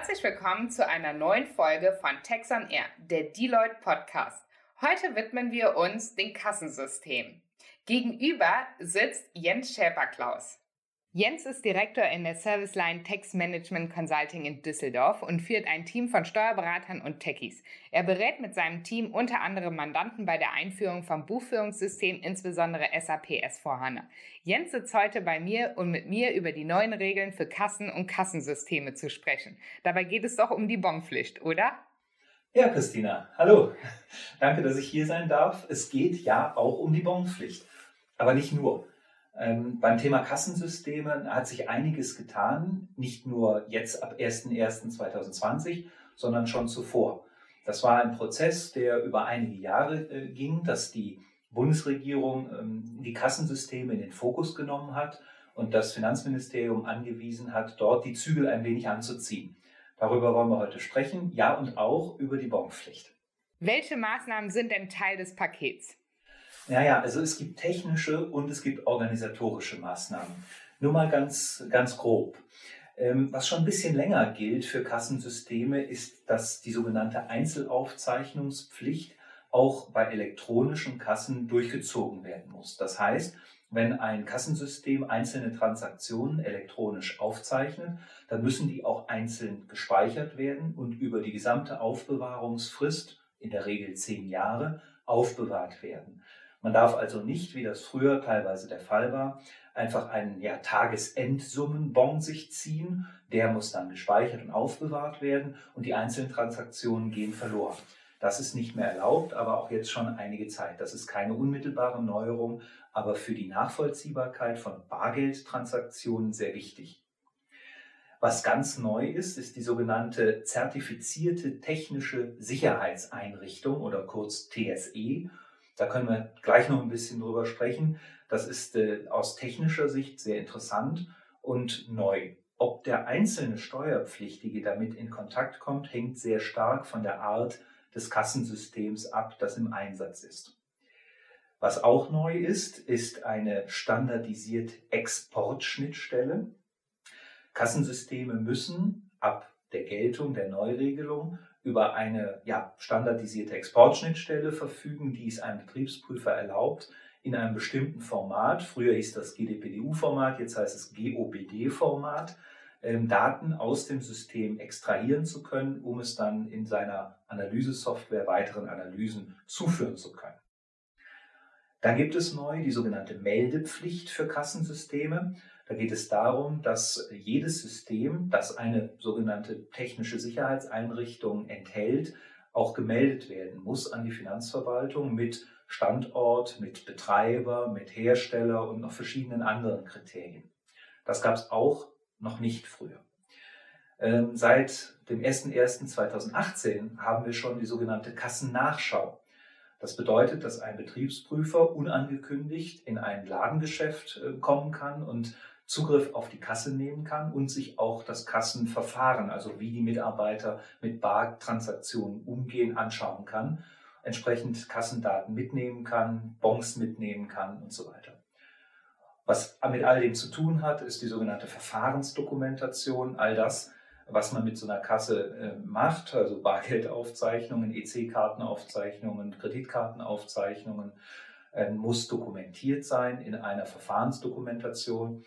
Herzlich willkommen zu einer neuen Folge von Tex on Air, der Deloitte Podcast. Heute widmen wir uns dem Kassensystem. Gegenüber sitzt Jens Schäper-Klaus. Jens ist Direktor in der Serviceline Tax Management Consulting in Düsseldorf und führt ein Team von Steuerberatern und Techies. Er berät mit seinem Team unter anderem Mandanten bei der Einführung vom Buchführungssystem, insbesondere SAP S4HANA. Jens sitzt heute bei mir, um mit mir über die neuen Regeln für Kassen und Kassensysteme zu sprechen. Dabei geht es doch um die Bonpflicht, oder? Ja, Christina, hallo. Danke, dass ich hier sein darf. Es geht ja auch um die Bonpflicht, aber nicht nur. Ähm, beim Thema Kassensysteme hat sich einiges getan, nicht nur jetzt ab 01.01.2020, sondern schon zuvor. Das war ein Prozess, der über einige Jahre äh, ging, dass die Bundesregierung ähm, die Kassensysteme in den Fokus genommen hat und das Finanzministerium angewiesen hat, dort die Zügel ein wenig anzuziehen. Darüber wollen wir heute sprechen, ja und auch über die Bonpflicht. Welche Maßnahmen sind denn Teil des Pakets? Naja, also es gibt technische und es gibt organisatorische Maßnahmen. Nur mal ganz, ganz grob. Ähm, was schon ein bisschen länger gilt für Kassensysteme, ist, dass die sogenannte Einzelaufzeichnungspflicht auch bei elektronischen Kassen durchgezogen werden muss. Das heißt, wenn ein Kassensystem einzelne Transaktionen elektronisch aufzeichnet, dann müssen die auch einzeln gespeichert werden und über die gesamte Aufbewahrungsfrist, in der Regel zehn Jahre, aufbewahrt werden. Man darf also nicht, wie das früher teilweise der Fall war, einfach einen ja, Tagesendsummenbon sich ziehen. Der muss dann gespeichert und aufbewahrt werden und die einzelnen Transaktionen gehen verloren. Das ist nicht mehr erlaubt, aber auch jetzt schon einige Zeit. Das ist keine unmittelbare Neuerung, aber für die Nachvollziehbarkeit von Bargeldtransaktionen sehr wichtig. Was ganz neu ist, ist die sogenannte zertifizierte technische Sicherheitseinrichtung oder kurz TSE da können wir gleich noch ein bisschen drüber sprechen. Das ist äh, aus technischer Sicht sehr interessant und neu. Ob der einzelne Steuerpflichtige damit in Kontakt kommt, hängt sehr stark von der Art des Kassensystems ab, das im Einsatz ist. Was auch neu ist, ist eine standardisierte Exportschnittstelle. Kassensysteme müssen ab der Geltung der Neuregelung über eine ja, standardisierte Exportschnittstelle verfügen, die es einem Betriebsprüfer erlaubt, in einem bestimmten Format, früher hieß das GDPDU-Format, jetzt heißt es GOBD-Format, ähm, Daten aus dem System extrahieren zu können, um es dann in seiner Analysesoftware weiteren Analysen zuführen zu können. Dann gibt es neu die sogenannte Meldepflicht für Kassensysteme. Da geht es darum, dass jedes System, das eine sogenannte technische Sicherheitseinrichtung enthält, auch gemeldet werden muss an die Finanzverwaltung mit Standort, mit Betreiber, mit Hersteller und noch verschiedenen anderen Kriterien. Das gab es auch noch nicht früher. Ähm, seit dem 01.01.2018 haben wir schon die sogenannte Kassennachschau. Das bedeutet, dass ein Betriebsprüfer unangekündigt in ein Ladengeschäft äh, kommen kann und Zugriff auf die Kasse nehmen kann und sich auch das Kassenverfahren, also wie die Mitarbeiter mit Bartransaktionen umgehen, anschauen kann, entsprechend Kassendaten mitnehmen kann, Bons mitnehmen kann und so weiter. Was mit all dem zu tun hat, ist die sogenannte Verfahrensdokumentation, all das, was man mit so einer Kasse äh, macht, also Bargeldaufzeichnungen, EC-Kartenaufzeichnungen, Kreditkartenaufzeichnungen, äh, muss dokumentiert sein in einer Verfahrensdokumentation.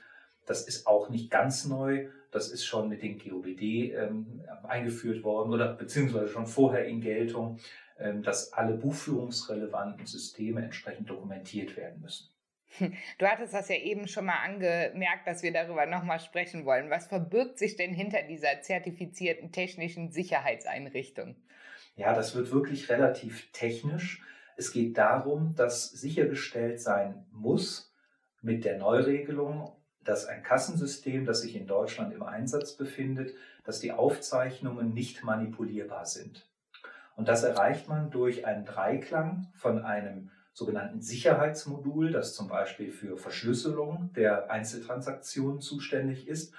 Das ist auch nicht ganz neu. Das ist schon mit den GOBD ähm, eingeführt worden oder beziehungsweise schon vorher in Geltung, ähm, dass alle buchführungsrelevanten Systeme entsprechend dokumentiert werden müssen. Du hattest das ja eben schon mal angemerkt, dass wir darüber nochmal sprechen wollen. Was verbirgt sich denn hinter dieser zertifizierten technischen Sicherheitseinrichtung? Ja, das wird wirklich relativ technisch. Es geht darum, dass sichergestellt sein muss mit der Neuregelung dass ein Kassensystem, das sich in Deutschland im Einsatz befindet, dass die Aufzeichnungen nicht manipulierbar sind. Und das erreicht man durch einen Dreiklang von einem sogenannten Sicherheitsmodul, das zum Beispiel für Verschlüsselung der Einzeltransaktionen zuständig ist,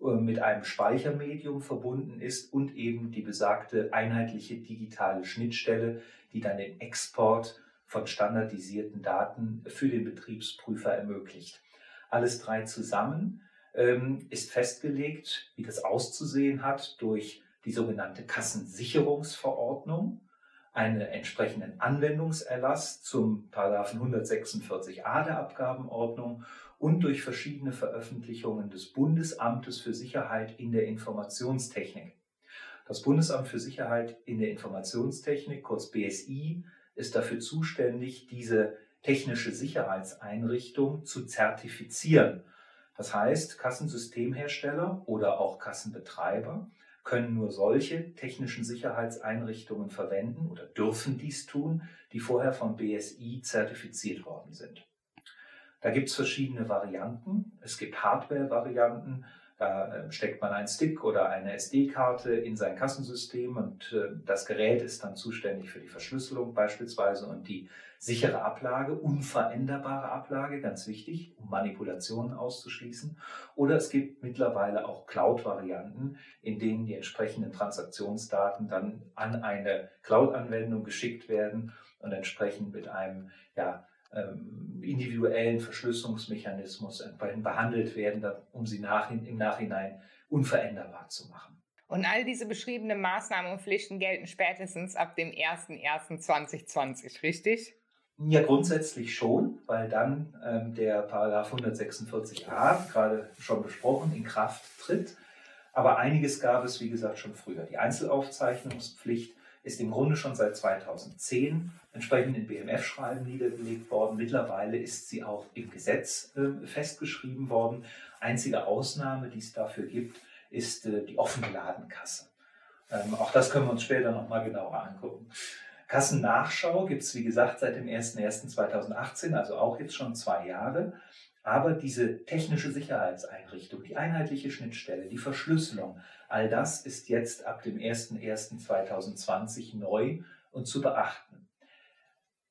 äh, mit einem Speichermedium verbunden ist und eben die besagte einheitliche digitale Schnittstelle, die dann den Export von standardisierten Daten für den Betriebsprüfer ermöglicht. Alles drei zusammen ähm, ist festgelegt, wie das auszusehen hat, durch die sogenannte Kassensicherungsverordnung, einen entsprechenden Anwendungserlass zum 146a der Abgabenordnung und durch verschiedene Veröffentlichungen des Bundesamtes für Sicherheit in der Informationstechnik. Das Bundesamt für Sicherheit in der Informationstechnik, kurz BSI, ist dafür zuständig, diese technische Sicherheitseinrichtung zu zertifizieren. Das heißt, Kassensystemhersteller oder auch Kassenbetreiber können nur solche technischen Sicherheitseinrichtungen verwenden oder dürfen dies tun, die vorher vom BSI zertifiziert worden sind. Da gibt es verschiedene Varianten. Es gibt Hardware-Varianten. Da ähm, steckt man einen Stick oder eine SD-Karte in sein Kassensystem und äh, das Gerät ist dann zuständig für die Verschlüsselung beispielsweise und die sichere Ablage, unveränderbare Ablage, ganz wichtig, um Manipulationen auszuschließen. Oder es gibt mittlerweile auch Cloud-Varianten, in denen die entsprechenden Transaktionsdaten dann an eine Cloud-Anwendung geschickt werden und entsprechend mit einem ja, ähm, individuellen Verschlüsselungsmechanismus behandelt werden, um sie nach, im Nachhinein unveränderbar zu machen. Und all diese beschriebenen Maßnahmen und Pflichten gelten spätestens ab dem 01.01.2020, richtig? Ja, grundsätzlich schon, weil dann ähm, der Paragraph 146a, gerade schon besprochen, in Kraft tritt. Aber einiges gab es, wie gesagt, schon früher. Die Einzelaufzeichnungspflicht ist im Grunde schon seit 2010 entsprechend in BMF-Schreiben niedergelegt worden. Mittlerweile ist sie auch im Gesetz äh, festgeschrieben worden. Einzige Ausnahme, die es dafür gibt, ist äh, die offene Ladenkasse. Ähm, auch das können wir uns später nochmal genauer angucken. Kassennachschau gibt es, wie gesagt, seit dem 01.01.2018, also auch jetzt schon zwei Jahre. Aber diese technische Sicherheitseinrichtung, die einheitliche Schnittstelle, die Verschlüsselung, all das ist jetzt ab dem 01.01.2020 neu und zu beachten.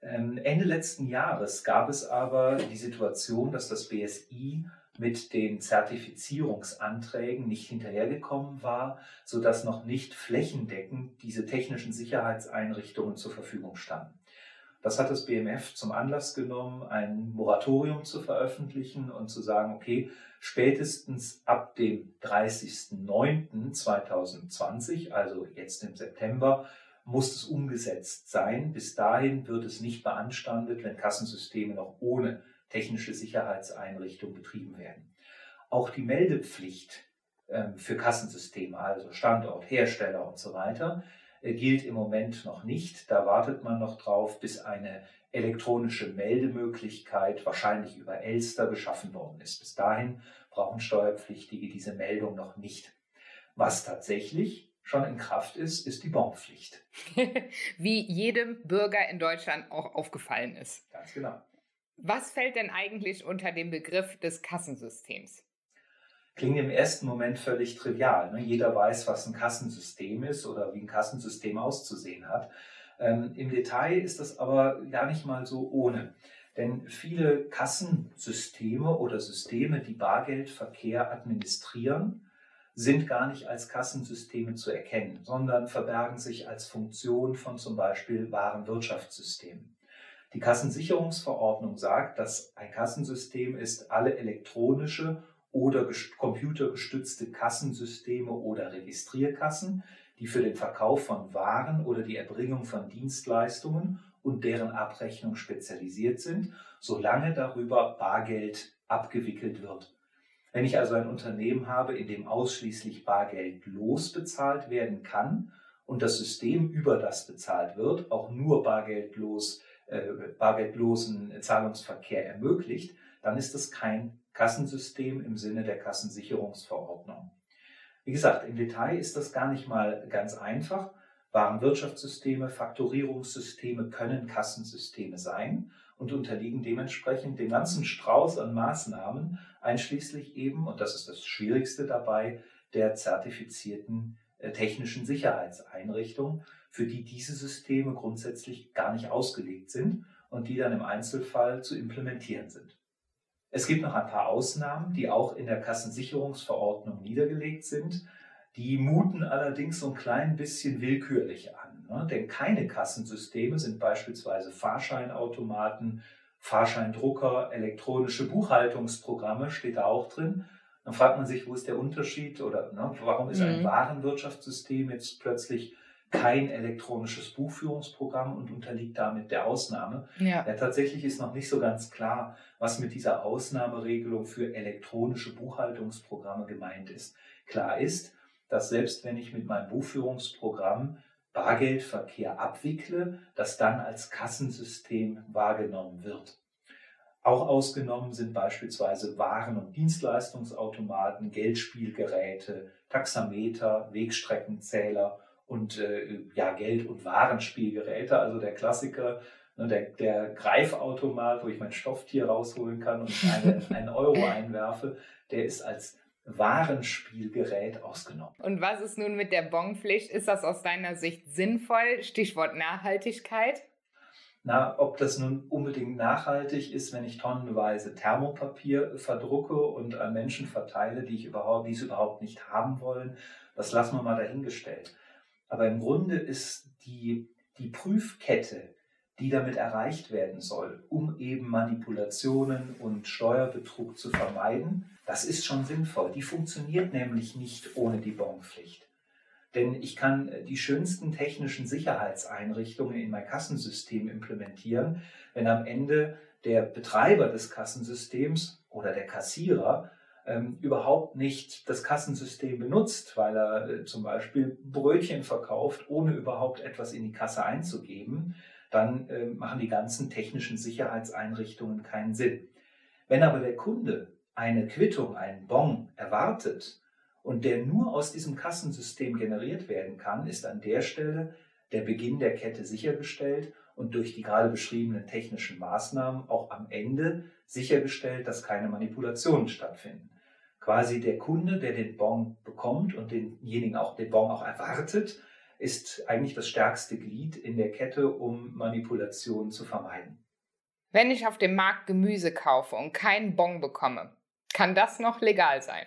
Ähm, Ende letzten Jahres gab es aber die Situation, dass das BSI mit den Zertifizierungsanträgen nicht hinterhergekommen war, sodass noch nicht flächendeckend diese technischen Sicherheitseinrichtungen zur Verfügung standen. Das hat das BMF zum Anlass genommen, ein Moratorium zu veröffentlichen und zu sagen, okay, spätestens ab dem 30.09.2020, also jetzt im September, muss es umgesetzt sein. Bis dahin wird es nicht beanstandet, wenn Kassensysteme noch ohne technische Sicherheitseinrichtung betrieben werden. Auch die Meldepflicht ähm, für Kassensysteme, also Standort, Hersteller und so weiter, äh, gilt im Moment noch nicht. Da wartet man noch drauf, bis eine elektronische Meldemöglichkeit wahrscheinlich über Elster geschaffen worden ist. Bis dahin brauchen Steuerpflichtige diese Meldung noch nicht. Was tatsächlich schon in Kraft ist, ist die Bonpflicht. Wie jedem Bürger in Deutschland auch aufgefallen ist. Ganz genau. Was fällt denn eigentlich unter den Begriff des Kassensystems? Klingt im ersten Moment völlig trivial. Ne? Jeder weiß, was ein Kassensystem ist oder wie ein Kassensystem auszusehen hat. Ähm, Im Detail ist das aber gar nicht mal so ohne. Denn viele Kassensysteme oder Systeme, die Bargeldverkehr administrieren, sind gar nicht als Kassensysteme zu erkennen, sondern verbergen sich als Funktion von zum Beispiel Warenwirtschaftssystemen. Die Kassensicherungsverordnung sagt, dass ein Kassensystem ist alle elektronische oder computergestützte Kassensysteme oder Registrierkassen, die für den Verkauf von Waren oder die Erbringung von Dienstleistungen und deren Abrechnung spezialisiert sind, solange darüber Bargeld abgewickelt wird. Wenn ich also ein Unternehmen habe, in dem ausschließlich bargeldlos bezahlt werden kann und das System, über das bezahlt wird, auch nur bargeldlos, bargeldlosen Zahlungsverkehr ermöglicht, dann ist es kein Kassensystem im Sinne der Kassensicherungsverordnung. Wie gesagt, im Detail ist das gar nicht mal ganz einfach. Warenwirtschaftssysteme, Faktorierungssysteme können Kassensysteme sein und unterliegen dementsprechend dem ganzen Strauß an Maßnahmen, einschließlich eben, und das ist das Schwierigste dabei, der zertifizierten äh, technischen Sicherheitseinrichtung, für die diese Systeme grundsätzlich gar nicht ausgelegt sind und die dann im Einzelfall zu implementieren sind. Es gibt noch ein paar Ausnahmen, die auch in der Kassensicherungsverordnung niedergelegt sind. Die muten allerdings so ein klein bisschen willkürlich an. Ne? Denn keine Kassensysteme sind beispielsweise Fahrscheinautomaten, Fahrscheindrucker, elektronische Buchhaltungsprogramme, steht da auch drin, Dann fragt man sich, wo ist der Unterschied oder ne, warum ist ein Mhm. Warenwirtschaftssystem jetzt plötzlich kein elektronisches Buchführungsprogramm und unterliegt damit der Ausnahme? Ja. Ja, tatsächlich ist noch nicht so ganz klar, was mit dieser Ausnahmeregelung für elektronische Buchhaltungsprogramme gemeint ist. Klar ist, dass selbst wenn ich mit meinem Buchführungsprogramm Bargeldverkehr abwickle, das dann als Kassensystem wahrgenommen wird. Auch ausgenommen sind beispielsweise Waren- und Dienstleistungsautomaten, Geldspielgeräte, Taxameter, Wegstreckenzähler und äh, ja, Geld- und Warenspielgeräte. Also der Klassiker, ne, der, der Greifautomat, wo ich mein Stofftier rausholen kann und eine, einen Euro einwerfe, der ist als Warenspielgerät ausgenommen. Und was ist nun mit der Bonpflicht? Ist das aus deiner Sicht sinnvoll? Stichwort Nachhaltigkeit. Na, ob das nun unbedingt nachhaltig ist, wenn ich tonnenweise Thermopapier verdrucke und an Menschen verteile, die, ich überhaupt, die es überhaupt nicht haben wollen, das lassen wir mal dahingestellt. Aber im Grunde ist die, die Prüfkette, die damit erreicht werden soll, um eben Manipulationen und Steuerbetrug zu vermeiden, das ist schon sinnvoll. Die funktioniert nämlich nicht ohne die Bonpflicht. Denn ich kann die schönsten technischen Sicherheitseinrichtungen in mein Kassensystem implementieren, wenn am Ende der Betreiber des Kassensystems oder der Kassierer ähm, überhaupt nicht das Kassensystem benutzt, weil er äh, zum Beispiel Brötchen verkauft, ohne überhaupt etwas in die Kasse einzugeben, dann äh, machen die ganzen technischen Sicherheitseinrichtungen keinen Sinn. Wenn aber der Kunde eine Quittung, einen Bon erwartet und der nur aus diesem Kassensystem generiert werden kann, ist an der Stelle der Beginn der Kette sichergestellt und durch die gerade beschriebenen technischen Maßnahmen auch am Ende sichergestellt, dass keine Manipulationen stattfinden. Quasi der Kunde, der den Bon bekommt und denjenigen auch den Bon auch erwartet, ist eigentlich das stärkste Glied in der Kette, um Manipulationen zu vermeiden. Wenn ich auf dem Markt Gemüse kaufe und keinen Bon bekomme, kann das noch legal sein?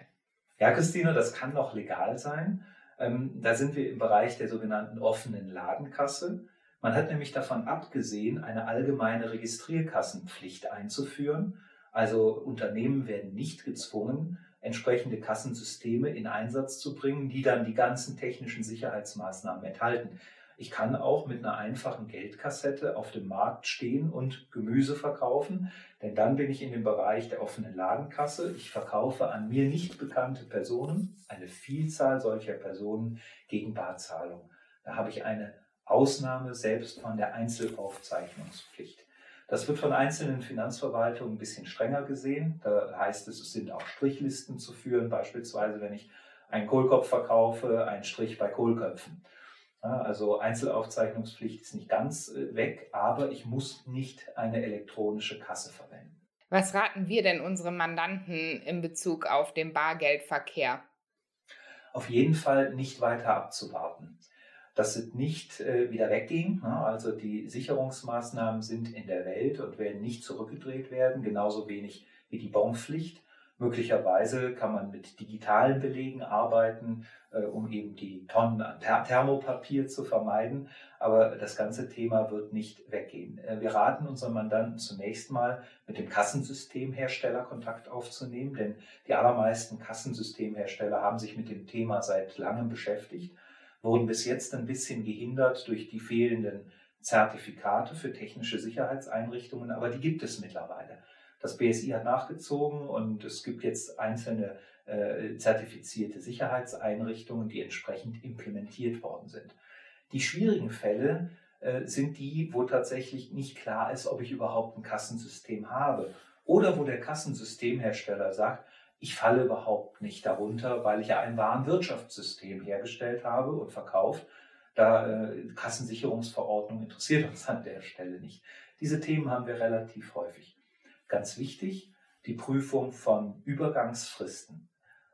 Ja, Christine, das kann noch legal sein. Ähm, da sind wir im Bereich der sogenannten offenen Ladenkasse. Man hat nämlich davon abgesehen, eine allgemeine Registrierkassenpflicht einzuführen. Also Unternehmen werden nicht gezwungen, entsprechende Kassensysteme in Einsatz zu bringen, die dann die ganzen technischen Sicherheitsmaßnahmen enthalten. Ich kann auch mit einer einfachen Geldkassette auf dem Markt stehen und Gemüse verkaufen, denn dann bin ich in dem Bereich der offenen Ladenkasse. Ich verkaufe an mir nicht bekannte Personen, eine Vielzahl solcher Personen gegen Barzahlung. Da habe ich eine Ausnahme selbst von der Einzelaufzeichnungspflicht. Das wird von einzelnen Finanzverwaltungen ein bisschen strenger gesehen. Da heißt es, es sind auch Strichlisten zu führen, beispielsweise wenn ich einen Kohlkopf verkaufe, einen Strich bei Kohlköpfen. Also Einzelaufzeichnungspflicht ist nicht ganz äh, weg, aber ich muss nicht eine elektronische Kasse verwenden. Was raten wir denn unsere Mandanten in Bezug auf den Bargeldverkehr? Auf jeden Fall nicht weiter abzuwarten. Das wird nicht äh, wieder weggehen. Also die Sicherungsmaßnahmen sind in der Welt und werden nicht zurückgedreht werden, genauso wenig wie die Bonpflicht. Möglicherweise kann man mit digitalen Belegen arbeiten, um eben die Tonnen an Thermopapier zu vermeiden. Aber das ganze Thema wird nicht weggehen. Äh, wir raten unseren Mandanten zunächst mal, mit dem Kassensystemhersteller Kontakt aufzunehmen, denn die allermeisten Kassensystemhersteller haben sich mit dem Thema seit langem beschäftigt, wurden bis jetzt ein bisschen gehindert durch die fehlenden Zertifikate für technische Sicherheitseinrichtungen, aber die gibt es mittlerweile. Das BSI hat nachgezogen und es gibt jetzt einzelne äh, zertifizierte Sicherheitseinrichtungen, die entsprechend implementiert worden sind. Die schwierigen Fälle äh, sind die, wo tatsächlich nicht klar ist, ob ich überhaupt ein Kassensystem habe oder wo der Kassensystemhersteller sagt, ich falle überhaupt nicht darunter, weil ich ja ein Warenwirtschaftssystem hergestellt habe und verkauft. Da äh, Kassensicherungsverordnung interessiert uns an der Stelle nicht. Diese Themen haben wir relativ häufig. Ganz wichtig, die Prüfung von Übergangsfristen.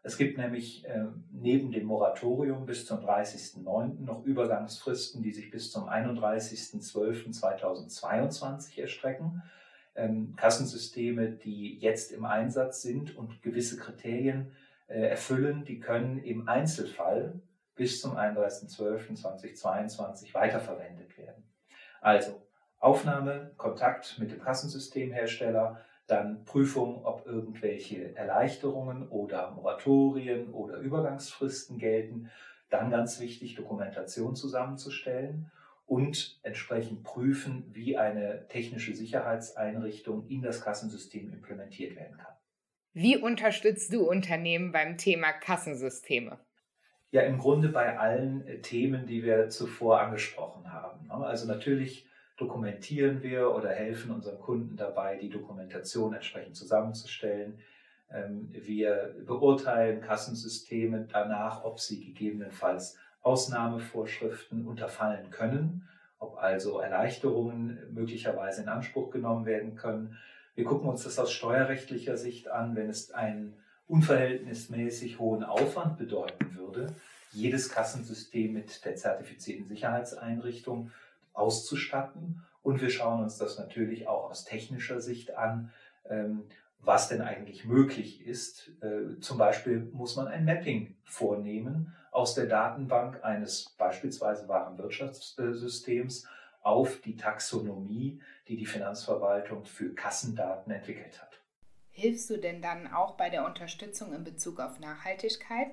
Es gibt nämlich äh, neben dem Moratorium bis zum 30.09. noch Übergangsfristen, die sich bis zum 31.12.2022 erstrecken. Ähm, Kassensysteme, die jetzt im Einsatz sind und gewisse Kriterien äh, erfüllen, die können im Einzelfall bis zum 31.12.2022 weiterverwendet werden. Also Aufnahme, Kontakt mit dem Kassensystemhersteller, Dann Prüfung, ob irgendwelche Erleichterungen oder Moratorien oder Übergangsfristen gelten. Dann ganz wichtig, Dokumentation zusammenzustellen und entsprechend prüfen, wie eine technische Sicherheitseinrichtung in das Kassensystem implementiert werden kann. Wie unterstützt du Unternehmen beim Thema Kassensysteme? Ja, im Grunde bei allen äh, Themen, die wir zuvor angesprochen haben. Ne? Also natürlich dokumentieren wir oder helfen unseren Kunden dabei, die Dokumentation entsprechend zusammenzustellen. Ähm, wir beurteilen Kassensysteme danach, ob sie gegebenenfalls Ausnahmevorschriften unterfallen können, ob also Erleichterungen möglicherweise in Anspruch genommen werden können. Wir gucken uns das aus steuerrechtlicher Sicht an, wenn es einen unverhältnismäßig hohen Aufwand bedeuten würde, jedes Kassensystem mit der zertifizierten Sicherheitseinrichtung auszustatten. Und wir schauen uns das natürlich auch aus technischer Sicht an, ähm, was denn eigentlich möglich ist. Äh, zum Beispiel muss man ein Mapping vornehmen aus der Datenbank eines beispielsweise Warenwirtschaftssystems auf die Taxonomie, die die Finanzverwaltung für Kassendaten entwickelt hat. Hilfst du denn dann auch bei der Unterstützung in Bezug auf Nachhaltigkeit?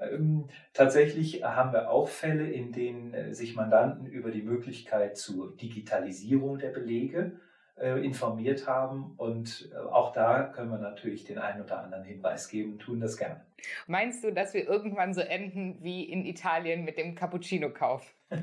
Ähm, tatsächlich haben wir auch Fälle, in denen äh, sich Mandanten über die Möglichkeit zur Digitalisierung der Belege äh, informiert haben. Und äh, auch da können wir natürlich den einen oder anderen Hinweis geben und tun das gerne. Meinst du, dass wir irgendwann so enden wie in Italien mit dem Cappuccino-Kauf?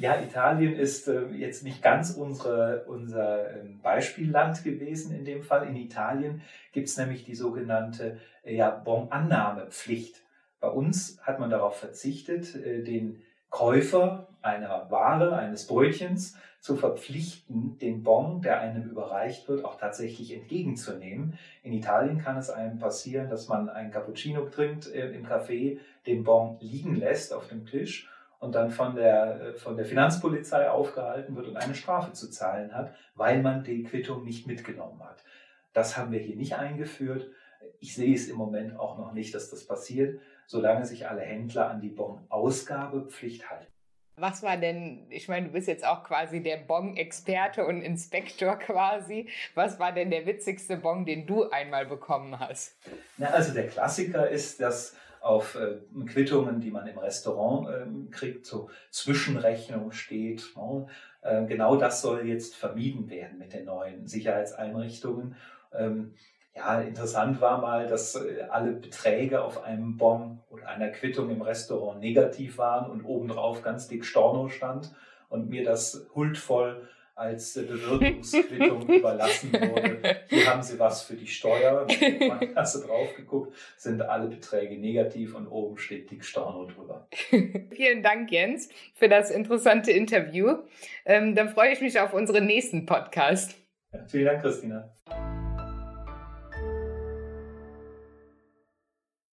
Ja, Italien ist jetzt nicht ganz unsere, unser ähm, Beispielland gewesen in dem Fall. In Italien gibt es nämlich die sogenannte ja, Bon-Annahmepflicht. Bei uns hat man darauf verzichtet, den Käufer einer Ware, eines Brötchens zu verpflichten, den Bon, der einem überreicht wird, auch tatsächlich entgegenzunehmen. In Italien kann es einem passieren, dass man einen Cappuccino trinkt äh, im Café, den Bon liegen lässt auf dem Tisch und dann von der, äh, von der Finanzpolizei aufgehalten wird und eine Strafe zu zahlen hat, weil man die Quittung nicht mitgenommen hat. Das haben wir hier nicht eingeführt. Ich sehe es im Moment auch noch nicht, dass das passiert, solange sich alle Händler an die Bon-Ausgabepflicht halten. Was war denn, ich meine, du bist jetzt auch quasi der Bong-Experte und Inspektor quasi. Was war denn der witzigste Bong, den du einmal bekommen hast? Na, also der Klassiker ist, dass auf äh, Quittungen, die man im Restaurant äh, kriegt, so Zwischenrechnung steht. No? Äh, genau das soll jetzt vermieden werden mit den neuen Sicherheitseinrichtungen. Ähm, ja, interessant war mal, dass äh, alle Beträge auf einem Bon oder einer Quittung im Restaurant negativ waren und obendrauf ganz dick Storno stand und mir das huldvoll als Bewirtungsquittung überlassen wurde. Hier haben Sie was für die Steuer. Hast du drauf geguckt, sind alle Beträge negativ und oben steht dick Storno drüber. Vielen Dank, Jens, für das interessante Interview. Ähm, dann freue ich mich auf unseren nächsten Podcast. Ja, vielen Dank, Christina.